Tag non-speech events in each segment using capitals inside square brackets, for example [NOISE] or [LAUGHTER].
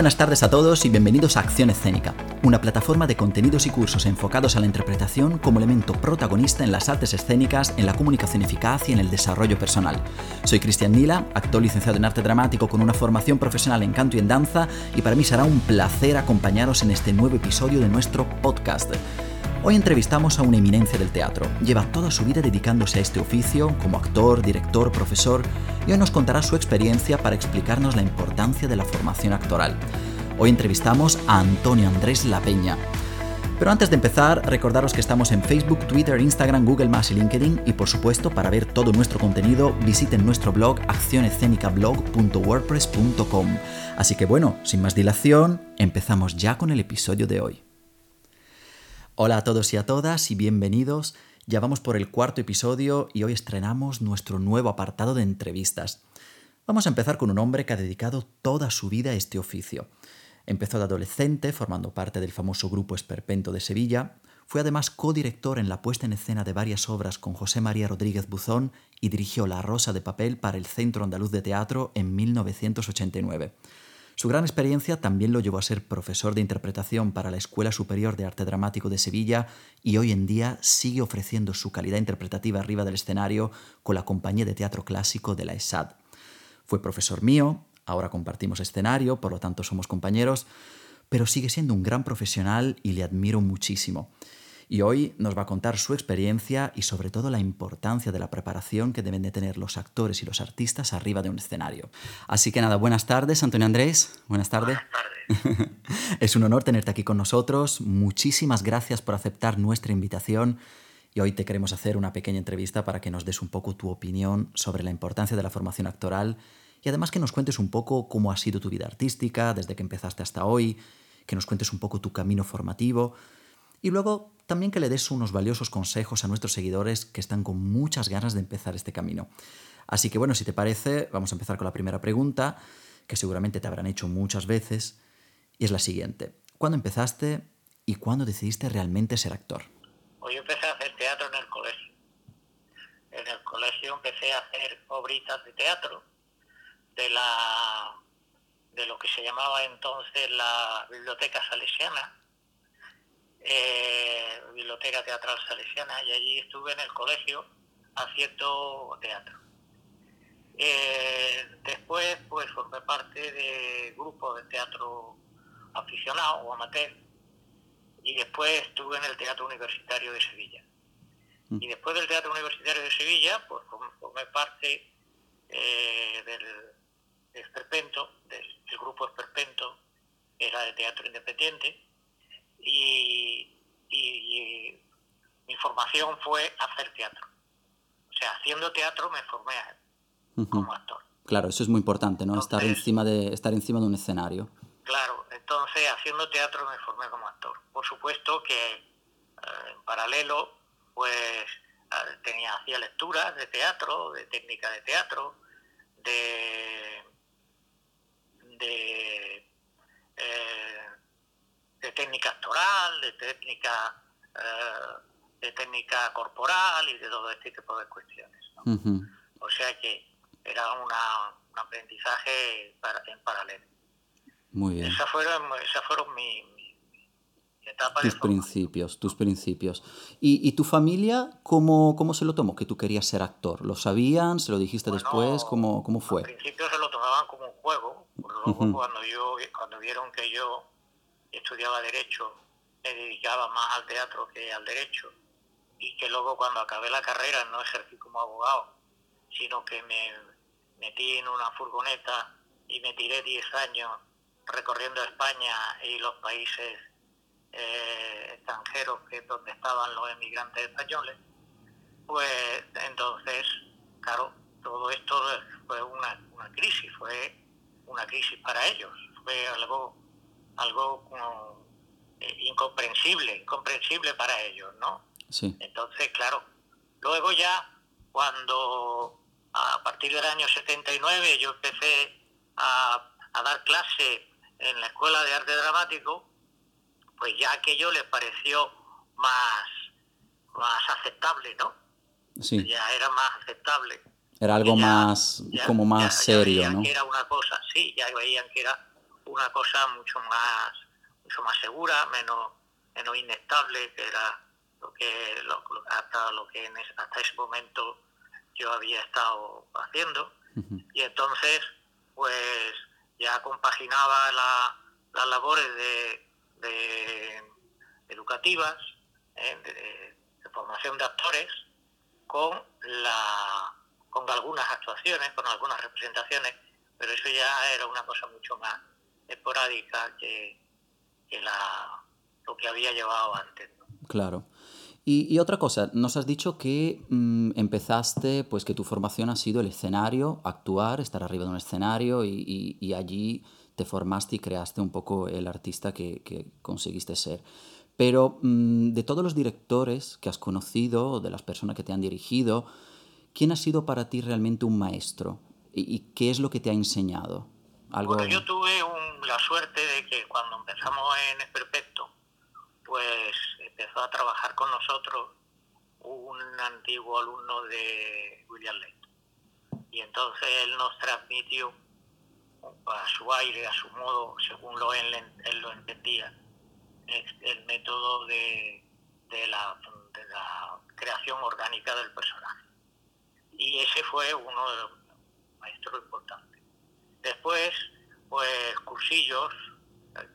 Buenas tardes a todos y bienvenidos a Acción Escénica, una plataforma de contenidos y cursos enfocados a la interpretación como elemento protagonista en las artes escénicas, en la comunicación eficaz y en el desarrollo personal. Soy Cristian Nila, actor licenciado en arte dramático con una formación profesional en canto y en danza, y para mí será un placer acompañaros en este nuevo episodio de nuestro podcast. Hoy entrevistamos a una eminencia del teatro. Lleva toda su vida dedicándose a este oficio como actor, director, profesor y hoy nos contará su experiencia para explicarnos la importancia de la formación actoral. Hoy entrevistamos a Antonio Andrés La Peña. Pero antes de empezar, recordaros que estamos en Facebook, Twitter, Instagram, Google y LinkedIn y por supuesto para ver todo nuestro contenido visiten nuestro blog accionescenicablog.wordpress.com. Así que bueno, sin más dilación, empezamos ya con el episodio de hoy. Hola a todos y a todas y bienvenidos. Ya vamos por el cuarto episodio y hoy estrenamos nuestro nuevo apartado de entrevistas. Vamos a empezar con un hombre que ha dedicado toda su vida a este oficio. Empezó de adolescente formando parte del famoso grupo Esperpento de Sevilla. Fue además codirector en la puesta en escena de varias obras con José María Rodríguez Buzón y dirigió La Rosa de Papel para el Centro Andaluz de Teatro en 1989. Su gran experiencia también lo llevó a ser profesor de interpretación para la Escuela Superior de Arte Dramático de Sevilla y hoy en día sigue ofreciendo su calidad interpretativa arriba del escenario con la compañía de teatro clásico de la ESAD. Fue profesor mío, ahora compartimos escenario, por lo tanto somos compañeros, pero sigue siendo un gran profesional y le admiro muchísimo y hoy nos va a contar su experiencia y sobre todo la importancia de la preparación que deben de tener los actores y los artistas arriba de un escenario. Así que nada, buenas tardes, Antonio Andrés. Buenas tardes. Buenas tardes. [LAUGHS] es un honor tenerte aquí con nosotros. Muchísimas gracias por aceptar nuestra invitación. Y hoy te queremos hacer una pequeña entrevista para que nos des un poco tu opinión sobre la importancia de la formación actoral y además que nos cuentes un poco cómo ha sido tu vida artística desde que empezaste hasta hoy, que nos cuentes un poco tu camino formativo y luego también que le des unos valiosos consejos a nuestros seguidores que están con muchas ganas de empezar este camino. Así que bueno, si te parece, vamos a empezar con la primera pregunta, que seguramente te habrán hecho muchas veces, y es la siguiente. ¿Cuándo empezaste y cuándo decidiste realmente ser actor? Pues yo empecé a hacer teatro en el colegio. En el colegio empecé a hacer obritas de teatro de la de lo que se llamaba entonces la biblioteca salesiana eh, Biblioteca Teatral Salesiana, y allí estuve en el colegio haciendo teatro. Eh, después, pues formé parte de grupos de teatro aficionado o amateur, y después estuve en el Teatro Universitario de Sevilla. Mm. Y después del Teatro Universitario de Sevilla, pues formé parte eh, del, Esperpento, del, del grupo Esperpento, era de teatro independiente, y, mi formación fue hacer teatro. O sea, haciendo teatro me formé como actor. Claro, eso es muy importante, ¿no? estar encima de estar encima de un escenario. Claro, entonces haciendo teatro me formé como actor. Por supuesto que eh, en paralelo, pues eh, tenía hacía lecturas de teatro, de técnica de teatro, de de eh, de de técnica, eh, de técnica corporal y de todo este tipo de cuestiones. O sea que era una, un aprendizaje para, en paralelo. Muy bien. Esas fueron, esas fueron mi, etapa tus principios, tus principios. ¿Y, ¿Y, tu familia cómo, cómo se lo tomó que tú querías ser actor? ¿Lo sabían? ¿Se lo dijiste después? ¿Cómo, ¿Cómo fue? Al principio se lo tomaban como un juego, luego cuando, yo, cuando vieron que yo estudiaba Derecho, me dedicaba más al teatro que al Derecho, y que luego cuando acabé la carrera no ejercí como abogado, sino que me metí en una furgoneta y me tiré 10 años recorriendo España y los países eh, extranjeros que donde estaban los emigrantes españoles, pues entonces, claro, todo esto fue una, una crisis, fue una crisis para ellos, fue algo algo como, eh, incomprensible, incomprensible para ellos, ¿no? Sí. Entonces, claro, luego ya cuando a partir del año 79 yo empecé a, dar clase en la Escuela de Arte Dramático, pues ya aquello les pareció más, más aceptable, ¿no? Sí. Ya era más aceptable. Era algo más, como más serio, ya ¿no? Que era una cosa, sí, ya veían que era una cosa mucho más, mucho más segura, menos, menos inestable, que era lo que hasta lo que hasta ese momento yo había estado haciendo. Y entonces, pues ya compaginaba las labores de, educativas, ¿eh? de, formación de actores, con, la, con algunas actuaciones, con algunas representaciones, pero eso ya era una cosa mucho más esporádica que, la, lo que había llevado antes. Claro. Y, otra cosa, nos has dicho que mm, empezaste, pues que tu formación ha sido el escenario, actuar, estar arriba de un escenario y, allí te formaste y creaste un poco el artista que, conseguiste ser. Pero mm, de todos los directores que has conocido, de las personas que te han dirigido, ¿quién ha sido para ti realmente un maestro? ¿Y, qué es lo que te ha enseñado? ¿Algo... Bueno, yo tuve la suerte de que cuando empezamos en Esperpecto, pues empezó a trabajar con nosotros un antiguo alumno de William Lake. Y entonces él nos transmitió a su aire, a su modo, según lo él, lo entendía, el método de, de la creación orgánica del personaje. Y ese fue uno de los maestros importantes. Después, pues cursillos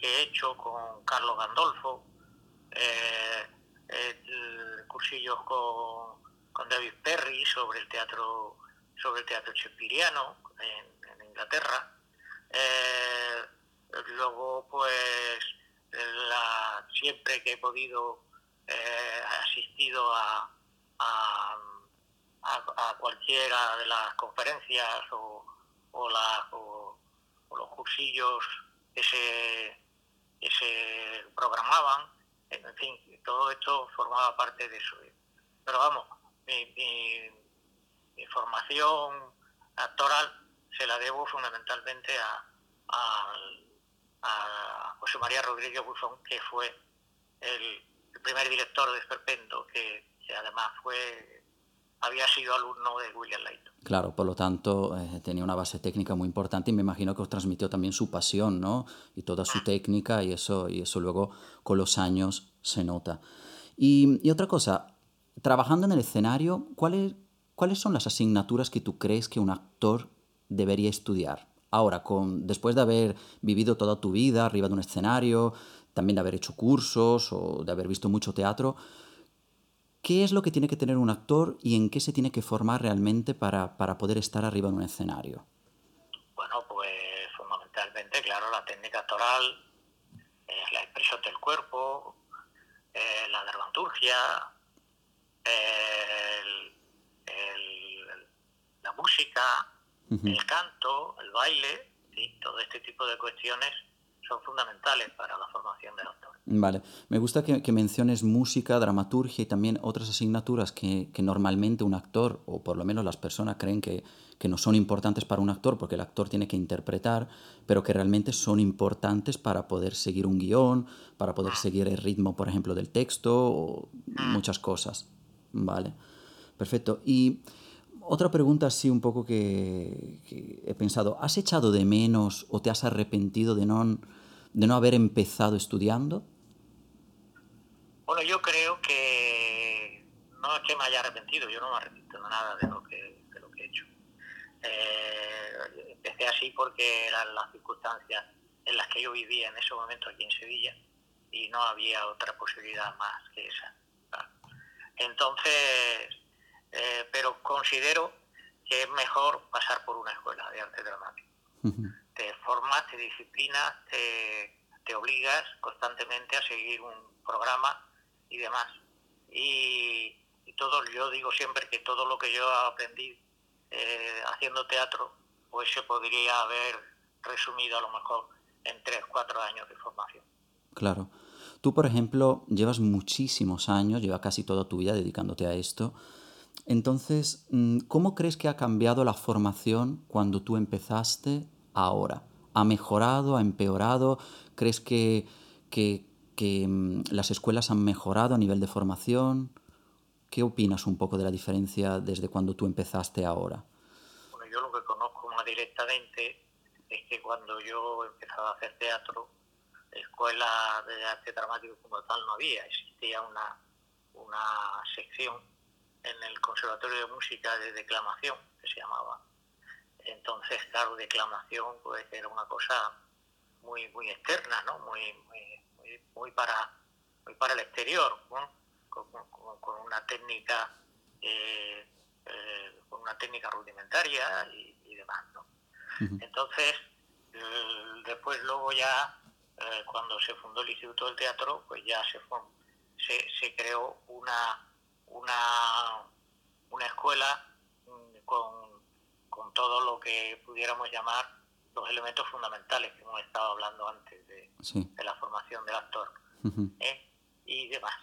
que he hecho con Carlos Gandolfo, eh, cursillos con, con, David Perry sobre el teatro sobre el teatro en, Inglaterra. Eh, luego, pues, la, siempre que he podido eh, asistido a, a, cualquiera de las conferencias o, o, o, los cursillos que se, programaban en fin, todo esto formaba parte de eso. Pero vamos, mi, formación actoral se la debo fundamentalmente a, José María Rodríguez Buzón, que fue el, primer director de Esperpento, que, que además fue había sido alumno de William Layton. Claro, por lo tanto eh, tenía una base técnica muy importante y me imagino que os transmitió también su pasión, ¿no? Y toda su mm. técnica y eso, y eso luego con los años se nota. Y, otra cosa, trabajando en el escenario, ¿cuáles, ¿cuáles son las asignaturas que tú crees que un actor debería estudiar? Ahora, con, después de haber vivido toda tu vida arriba de un escenario, también de haber hecho cursos o de haber visto mucho teatro, ¿Qué es lo que tiene que tener un actor y en qué se tiene que formar realmente para, para poder estar arriba en un escenario? Bueno, pues fundamentalmente, claro, la técnica actoral, es la expresión del cuerpo, eh, la dramaturgia, la música, el canto, el baile, todo este tipo de cuestiones son fundamentales para la formación del actor. Vale, me gusta que, menciones música, dramaturgia y también otras asignaturas que, normalmente un actor, o por lo menos las personas creen que, no son importantes para un actor porque el actor tiene que interpretar, pero que realmente son importantes para poder seguir un guion, para poder seguir el ritmo, por ejemplo, del texto, o muchas cosas. Vale, perfecto. Y otra pregunta así un poco que, que he pensado, ¿has echado de menos o te has arrepentido de no, de no haber empezado estudiando? Bueno, yo creo que no es que me haya arrepentido, yo no me arrepiento de nada de lo que, de lo que he hecho. Eh, empecé así porque eran las circunstancias en las que yo vivía en ese momento aquí en Sevilla y no había otra posibilidad más que esa. Entonces, eh, pero considero que es mejor pasar por una escuela de arte dramático. Te formas, te disciplinas, te, te obligas constantemente a seguir un programa y demás. Y, todo, yo digo siempre que todo lo que yo aprendí eh, haciendo teatro, pues se podría haber resumido a lo mejor en tres, cuatro años de formación. Claro. Tú, por ejemplo, llevas muchísimos años, llevas casi toda tu vida dedicándote a esto. Entonces, mm, ¿cómo crees que ha cambiado la formación cuando tú empezaste ahora? ¿Ha mejorado? ¿Ha empeorado? ¿Crees que, que, que mm, las escuelas han mejorado a nivel de formación. ¿Qué opinas un poco de la diferencia desde cuando tú empezaste ahora? Bueno, yo lo que conozco más directamente es que cuando yo empezaba a hacer teatro, escuela de arte dramático como tal no había, existía una, una sección en el Conservatorio de Música de Declamación, que se llamaba. Entonces, claro, declamación pues era una cosa muy muy externa, ¿no? Muy, muy, muy, para, muy para el exterior, con, una técnica eh, eh, con una técnica rudimentaria y, demás, ¿no? Entonces, después luego ya, eh, cuando se fundó el Instituto del Teatro, pues ya se, se, se creó una, una, una escuela con, con todo lo que pudiéramos llamar los elementos fundamentales que hemos estado hablando antes de, de la formación del actor ¿eh? y demás.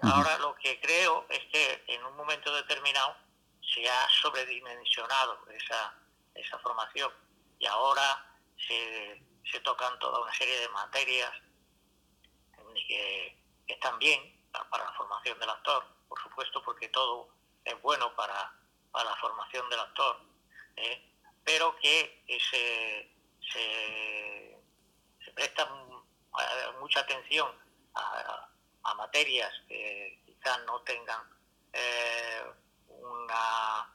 Ahora lo que creo es que en un momento determinado se ha sobredimensionado esa, esa formación y ahora se, se tocan toda una serie de materias que, están bien para la formación del actor, por supuesto, porque todo es bueno para, para la formación del actor, ¿eh? pero que se, se, se presta mucha atención a, materias que quizás no tengan eh, una,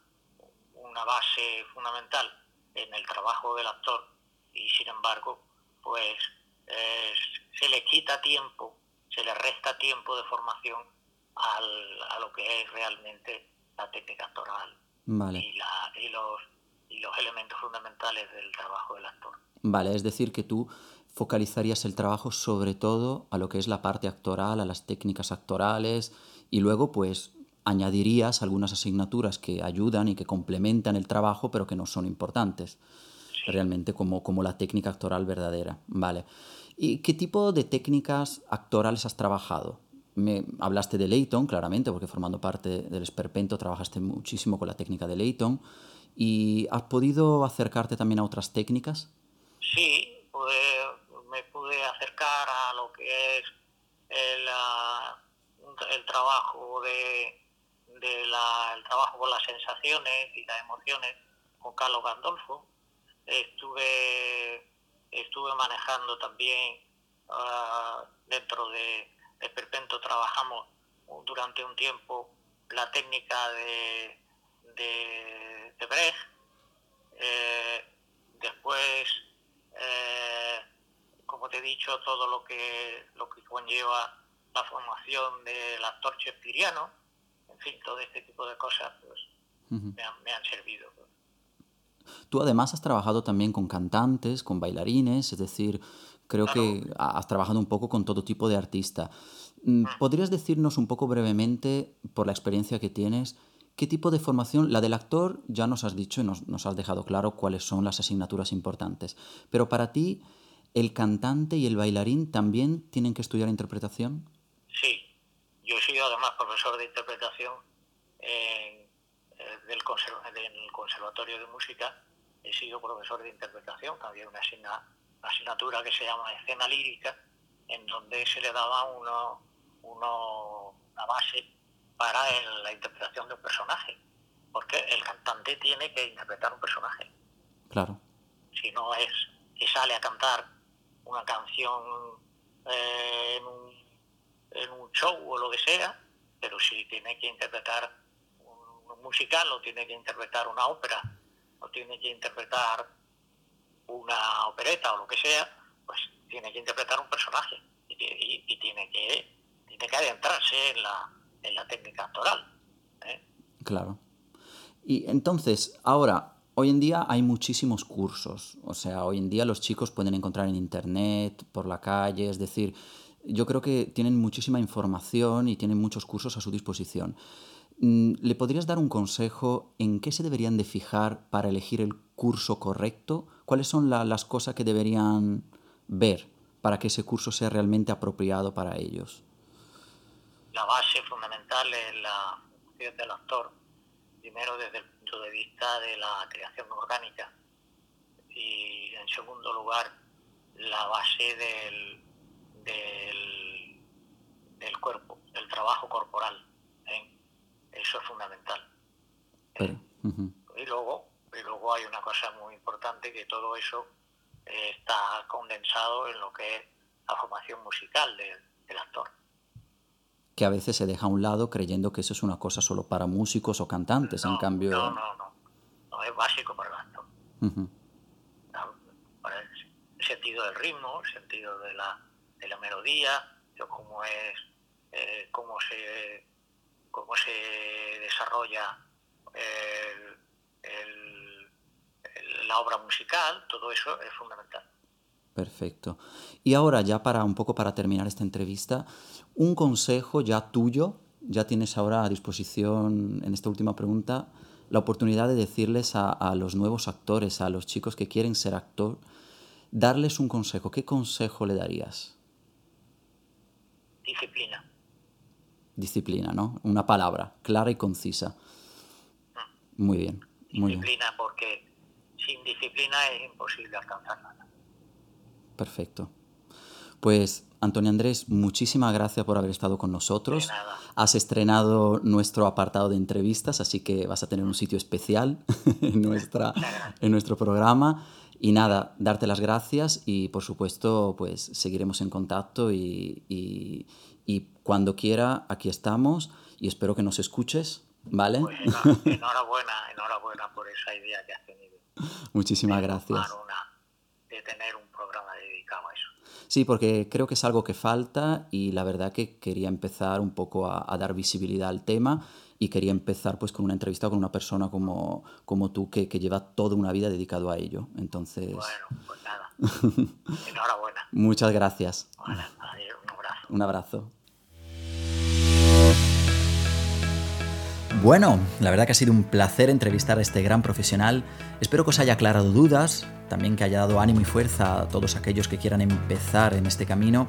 una base fundamental en el trabajo del actor y sin embargo pues se le quita tiempo, se le resta tiempo de formación al, a lo que es realmente la técnica actoral y, la, y, los, y los elementos fundamentales del trabajo del actor. Vale, es decir, que tú focalizarías el trabajo sobre todo a lo que es la parte actoral, a las técnicas actorales y luego pues añadirías algunas asignaturas que ayudan y que complementan el trabajo pero que no son importantes realmente como, como la técnica actoral verdadera. Vale. ¿Y qué tipo de técnicas actorales has trabajado? Me hablaste de Leighton, claramente, porque formando parte del Esperpento trabajaste muchísimo con la técnica de Leighton. ¿Y has podido acercarte también a otras técnicas? Sí, me pude acercar a lo que es el, ah, trabajo de, el trabajo con las sensaciones y las emociones con Carlos Gandolfo. Estuve, estuve manejando también uh, dentro de, de Perpento, trabajamos durante un tiempo la técnica de, de, de Brecht. Eh, después, eh, como te he dicho, todo lo que, lo que conlleva la formación del actor chespiriano, en fin, todo este tipo de cosas pues, me, han, me, han, servido. Tú además has trabajado también con cantantes, con bailarines, es decir, creo que has trabajado un poco con todo tipo de artista. Mm, ¿Podrías decirnos un poco brevemente, por la experiencia que tienes, qué tipo de formación, la del actor ya nos has dicho y nos, nos has dejado claro cuáles son las asignaturas importantes, pero para ti, ¿el cantante y el bailarín también tienen que estudiar interpretación? Sí, yo sido además profesor de interpretación en, eh, del, Conservatorio de Música, he sido profesor de interpretación, había una, asignatura que se llama escena lírica, en donde se le daba uno, uno, una base para la interpretación de un personaje, porque el cantante tiene que interpretar un personaje. Claro. Si no es que sale a cantar una canción eh, en un en un show o lo que sea, pero si tiene que interpretar musical o tiene que interpretar una ópera o tiene que interpretar una opereta o lo que sea, pues tiene que interpretar un personaje y, tiene que tiene que adentrarse en la, en la técnica actoral. ¿eh? Claro. Y entonces, ahora, hoy en día hay muchísimos cursos. O sea, hoy en día los chicos pueden encontrar en internet, por la calle, es decir, yo creo que tienen muchísima información y tienen muchos cursos a su disposición. Mm, ¿Le podrías dar un consejo en qué se deberían de fijar para elegir el curso correcto? ¿Cuáles son las cosas que deberían ver para que ese curso sea realmente apropiado para ellos? La base fundamental es la función del actor, primero desde el punto de vista de la creación orgánica y en segundo lugar la base del, del, del cuerpo, del trabajo corporal. Eso es fundamental. Y luego y luego hay una cosa muy importante que todo eso eh, está condensado en lo que es la formación musical del actor. Que a veces se deja a un lado creyendo que eso es una cosa solo para músicos o cantantes, en cambio... No, no, no. No es básico para el actor. el sentido del ritmo, el sentido de la, de la melodía, cómo es, eh, cómo se cómo se desarrolla la obra musical, todo eso es fundamental. Perfecto. Y ahora ya para un poco para terminar esta entrevista, un consejo ya tuyo, ya tienes ahora a disposición en esta última pregunta la oportunidad de decirles a, a los nuevos actores, a los chicos que quieren ser actor, darles un consejo. ¿Qué consejo le darías? Disciplina. Disciplina, ¿no? Una palabra clara y concisa. Mm. Muy bien. disciplina, porque sin disciplina es imposible alcanzar nada. Perfecto. Pues Antonio Andrés, muchísimas gracias por haber estado con nosotros. Has estrenado nuestro apartado de entrevistas, así que vas a tener un sitio especial [LAUGHS] en, nuestra, en nuestro programa. Y nada, darte las gracias y por supuesto, pues seguiremos en contacto y, y cuando quiera, aquí estamos y espero que nos escuches, ¿vale? Pues enhorabuena, enhorabuena por esa idea que has tenido. Muchísimas gracias. de tener un programa dedicado a eso. Sí, porque creo que es algo que falta y la verdad que quería empezar un poco a, dar visibilidad al tema y quería empezar pues con una entrevista con una persona como, como tú que, que lleva toda una vida dedicado a ello. Entonces... Bueno, pues nada. [LAUGHS] Enhorabuena. Muchas gracias. adiós, un abrazo. Bueno, la verdad que ha sido un placer entrevistar a este gran profesional. Espero que os haya aclarado dudas, también que haya dado ánimo y fuerza a todos aquellos que quieran empezar en este camino.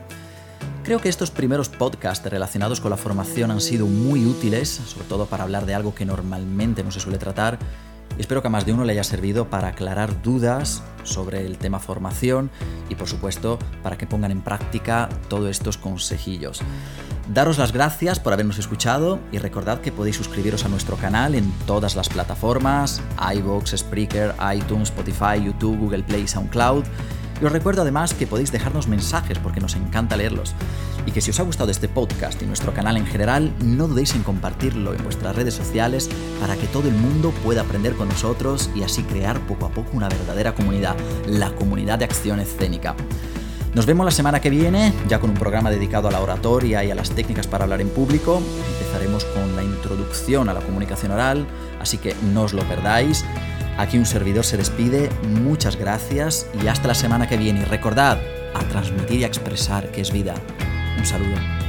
Creo que estos primeros podcasts relacionados con la formación han sido muy útiles, sobre todo para hablar de algo que normalmente no se suele tratar. Espero que a más de uno le haya servido para aclarar dudas sobre el tema formación y por supuesto para que pongan en práctica todos estos consejillos. Daros las gracias por habernos escuchado y recordad que podéis suscribiros a nuestro canal en todas las plataformas, iVoox, Spreaker, iTunes, Spotify, YouTube, Google Play, SoundCloud. Os recuerdo además que podéis dejarnos mensajes porque nos encanta leerlos. Y que si os ha gustado este podcast y nuestro canal en general, no dudéis en compartirlo en vuestras redes sociales para que todo el mundo pueda aprender con nosotros y así crear poco a poco una verdadera comunidad, la comunidad de acción escénica. Nos vemos la semana que viene, ya con un programa dedicado a la oratoria y a las técnicas para hablar en público. Empezaremos con la introducción a la comunicación oral, así que no os lo perdáis. Aquí un servidor se despide, muchas gracias y hasta la semana que viene. Y recordad, a transmitir y a expresar que es vida. Un saludo.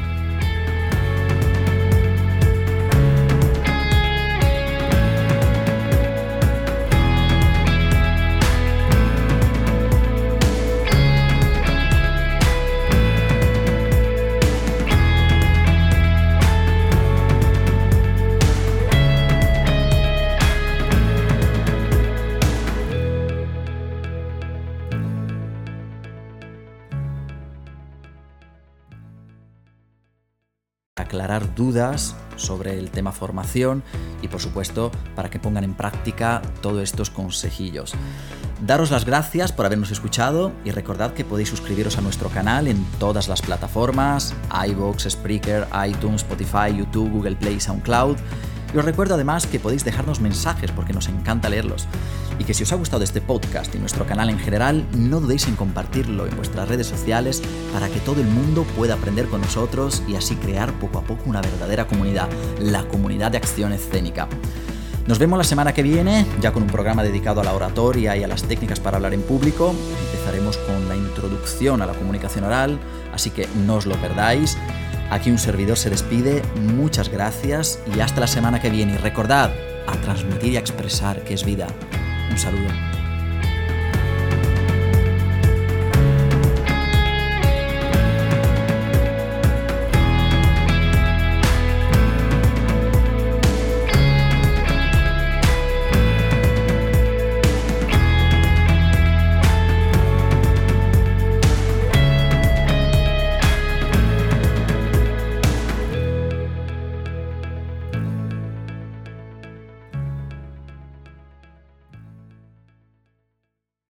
Sobre el tema formación y por supuesto para que pongan en práctica todos estos consejillos. Daros las gracias por habernos escuchado y recordad que podéis suscribiros a nuestro canal en todas las plataformas, iVoox, Spreaker, iTunes, Spotify, YouTube, Google Play, SoundCloud. Y os recuerdo además que podéis dejarnos mensajes porque nos encanta leerlos y que si os ha gustado este podcast y nuestro canal en general, no dudéis en compartirlo en vuestras redes sociales para que todo el mundo pueda aprender con nosotros y así crear poco a poco una verdadera comunidad, la comunidad de acción escénica. Nos vemos la semana que viene, ya con un programa dedicado a la oratoria y a las técnicas para hablar en público. Empezaremos con la introducción a la comunicación oral, así que no os lo perdáis. Aquí un servidor se despide, muchas gracias y hasta la semana que viene. Y recordad, a transmitir y a expresar que es vida. Un saludo.